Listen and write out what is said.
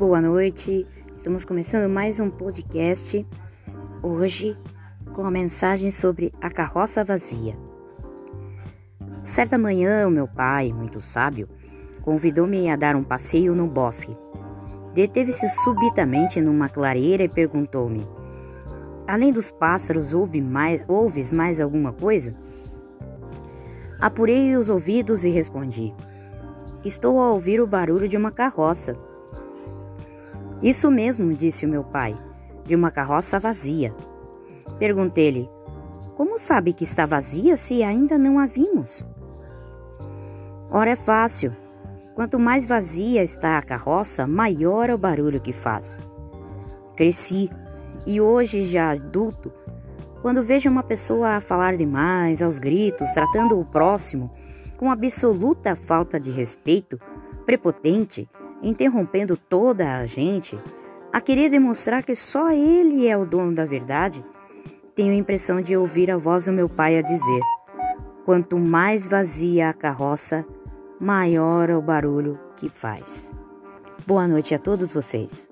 boa noite. Estamos começando mais um podcast hoje com a mensagem sobre a carroça vazia. Certa manhã, o meu pai, muito sábio, convidou-me a dar um passeio no bosque. Deteve-se subitamente numa clareira e perguntou-me: Além dos pássaros, ouve mais, ouves mais alguma coisa? Apurei os ouvidos e respondi: Estou a ouvir o barulho de uma carroça. Isso mesmo, disse o meu pai, de uma carroça vazia. Perguntei-lhe: Como sabe que está vazia se ainda não a vimos? Ora, é fácil. Quanto mais vazia está a carroça, maior é o barulho que faz. Cresci e hoje, já adulto, quando vejo uma pessoa a falar demais, aos gritos, tratando o próximo com absoluta falta de respeito, prepotente, interrompendo toda a gente, a querer demonstrar que só ele é o dono da verdade, tenho a impressão de ouvir a voz do meu pai a dizer: quanto mais vazia a carroça, maior é o barulho que faz. Boa noite a todos vocês.